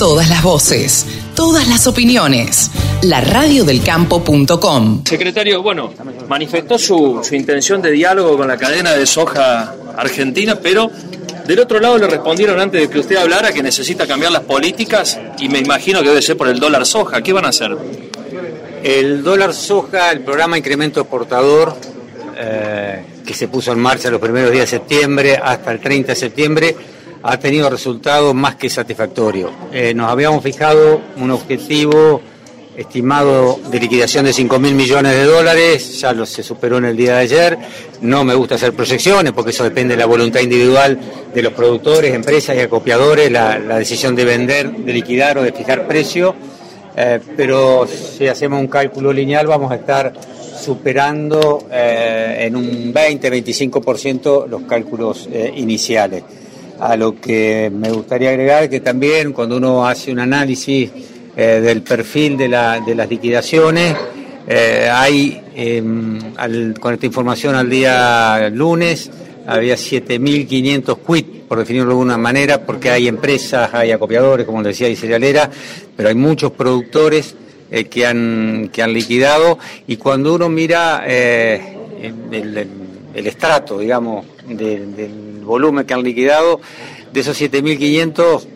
Todas las voces, todas las opiniones. La radiodelcampo.com. Secretario, bueno, manifestó su, su intención de diálogo con la cadena de soja argentina, pero del otro lado le respondieron antes de que usted hablara que necesita cambiar las políticas y me imagino que debe ser por el dólar soja. ¿Qué van a hacer? El dólar soja, el programa Incremento Exportador, eh, que se puso en marcha los primeros días de septiembre hasta el 30 de septiembre, ha tenido resultados más que satisfactorios. Eh, nos habíamos fijado un objetivo estimado de liquidación de 5 mil millones de dólares, ya lo se superó en el día de ayer. No me gusta hacer proyecciones porque eso depende de la voluntad individual de los productores, empresas y acopiadores, la, decisión de vender, de liquidar o de fijar precio. Eh, pero si hacemos un cálculo lineal vamos a estar superando eh, en un 20-25% los cálculos iniciales. A lo que me gustaría agregar que también cuando uno hace un análisis eh, del perfil de, la, de las liquidaciones. Eh, hay, em, con esta información al día lunes, había 7.500 quit, por definirlo de alguna manera, porque hay empresas, hay acopiadores, como decía, y cerealera, pero hay muchos productores eh, que, han, que han liquidado y cuando uno mira el, estrato, digamos, del volumen que han liquidado, de esos 7.500,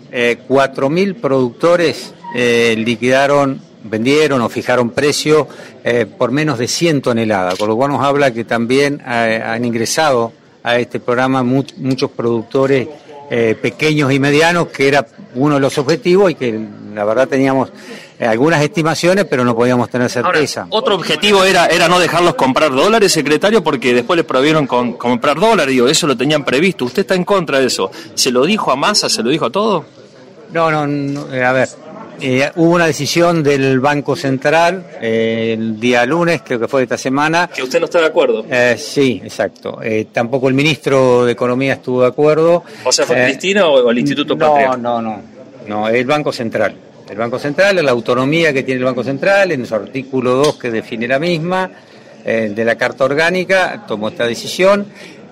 4.000 productores eh, liquidaron, vendieron o fijaron precio eh, por menos de 100 toneladas, con lo cual nos habla que también eh, han ingresado a este programa muchos productores pequeños y medianos, que era uno de los objetivos y que la verdad teníamos algunas estimaciones, pero no podíamos tener certeza. otro objetivo era, era no dejarlos comprar dólares, secretario, porque después les prohibieron con, comprar dólares, digo, eso lo tenían previsto. ¿Usted está en contra de eso? ¿Se lo dijo a Massa? ¿Se lo dijo a todo? No, no, no a ver, eh, hubo una decisión del Banco Central eh, el día lunes, creo que fue esta semana. ¿Que usted no está de acuerdo? Eh, sí, exacto. tampoco el ministro de Economía estuvo de acuerdo. ¿O sea, fue Cristina o el Instituto no, No, no, no. el Banco Central. El Banco Central, la autonomía que tiene el Banco Central, en su artículo 2 que define la misma, de la Carta Orgánica, tomó esta decisión.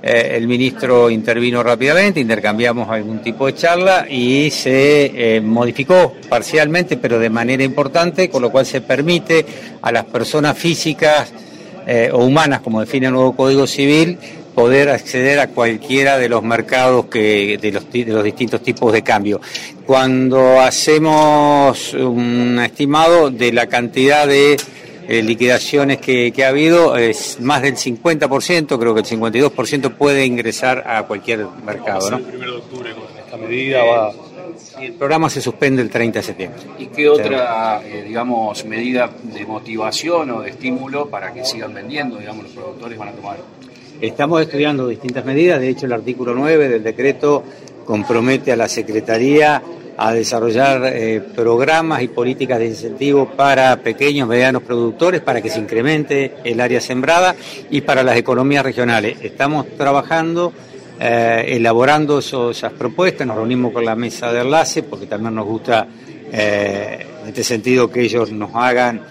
Eh, el ministro intervino rápidamente, intercambiamos algún tipo de charla y se eh, modificó parcialmente, pero de manera importante, con lo cual se permite a las personas físicas eh, o humanas, como define el nuevo Código Civil, poder acceder a cualquiera de los mercados que, de los distintos tipos de cambio. Cuando hacemos un estimado de la cantidad de eh, liquidaciones que, ha habido, es más del 50%, creo que el 52% puede ingresar a cualquier mercado. ¿no? El 1 de octubre con esta medida va... El programa se suspende el 30 de septiembre. ¿Y qué otra, eh, digamos, medida de motivación o de estímulo para que sigan vendiendo, digamos, los productores van a tomar? Estamos estudiando distintas medidas, de hecho el artículo 9 del decreto compromete a la Secretaría a desarrollar eh, programas y políticas de incentivo para pequeños, medianos productores, para que se incremente el área sembrada y para las economías regionales. Estamos trabajando, eh, elaborando esas propuestas, nos reunimos con la mesa de enlace porque también nos gusta eh, en este sentido que ellos nos hagan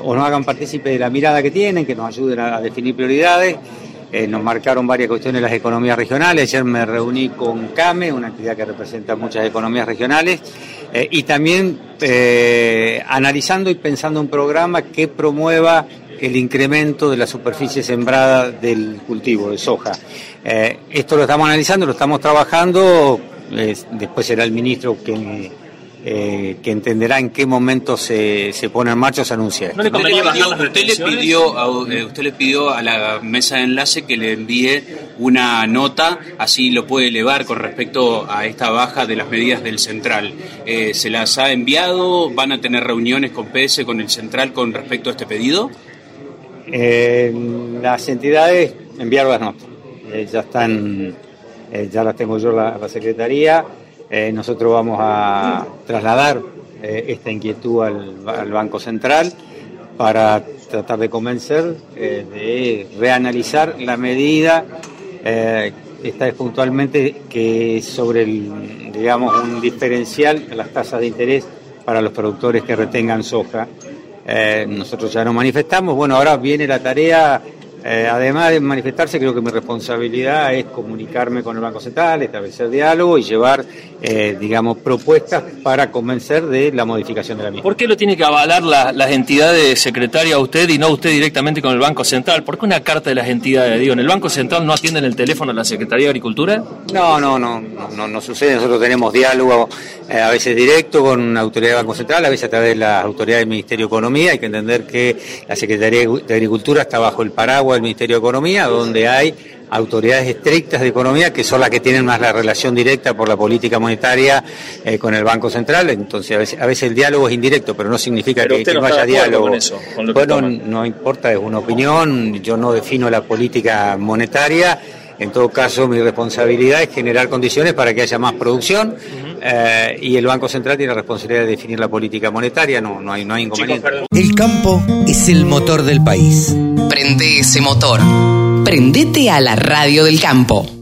o nos hagan partícipe de la mirada que tienen, que nos ayuden a definir prioridades eh, nos marcaron varias cuestiones las economías regionales. Ayer me reuní con CAME, una entidad que representa muchas economías regionales, eh, y también eh, analizando y pensando un programa que promueva el incremento de la superficie sembrada del cultivo de soja. esto lo estamos analizando, lo estamos trabajando, después será el ministro que eh, que entenderá en qué momento se, se pone en marcha o se anuncia. ¿No le usted, le pidió, a, eh, usted le pidió a la mesa de enlace que le envíe una nota, así lo puede elevar con respecto a esta baja de las medidas del central. Eh, ¿Se las ha enviado? ¿Van a tener reuniones con PS, con el central con respecto a este pedido? las entidades enviaron las notas. ya están, ya las tengo yo la, la Secretaría. Eh, nosotros vamos a trasladar eh, esta inquietud al, Banco Central para tratar de convencer eh, de reanalizar la medida. esta es puntualmente que sobre el, digamos, un diferencial en las tasas de interés para los productores que retengan soja. nosotros ya nos manifestamos. Bueno, ahora viene la tarea Eh, además de manifestarse, creo que mi responsabilidad es comunicarme con el Banco Central, establecer diálogo y llevar, eh, digamos, propuestas para convencer de la modificación de la misma. ¿Por qué lo tiene que avalar las entidades secretarias a usted y no usted directamente con el Banco Central? ¿Por qué una carta de las entidades? Digo, ¿en el Banco Central no atienden el teléfono a la Secretaría de Agricultura? No, no, no, no, no, sucede. Nosotros tenemos diálogo eh, a veces directo con una autoridad del Banco Central, a veces a través de la autoridad del Ministerio de Economía. Hay que entender que la Secretaría de Agricultura está bajo el paraguas del Ministerio de Economía, donde hay autoridades estrictas de economía que son las que tienen más la relación directa por la política monetaria eh, con el Banco Central. Entonces, a veces, el diálogo es indirecto, pero no significa que, no, haya diálogo. bueno, no importa, es una opinión. Yo no defino la política monetaria. En todo caso, mi responsabilidad es generar condiciones para que haya más producción eh, y el Banco Central tiene la responsabilidad de definir la política monetaria, no, no, hay, no hay inconveniente. El campo es el motor del país. Prende ese motor. Prendete a la radio del campo.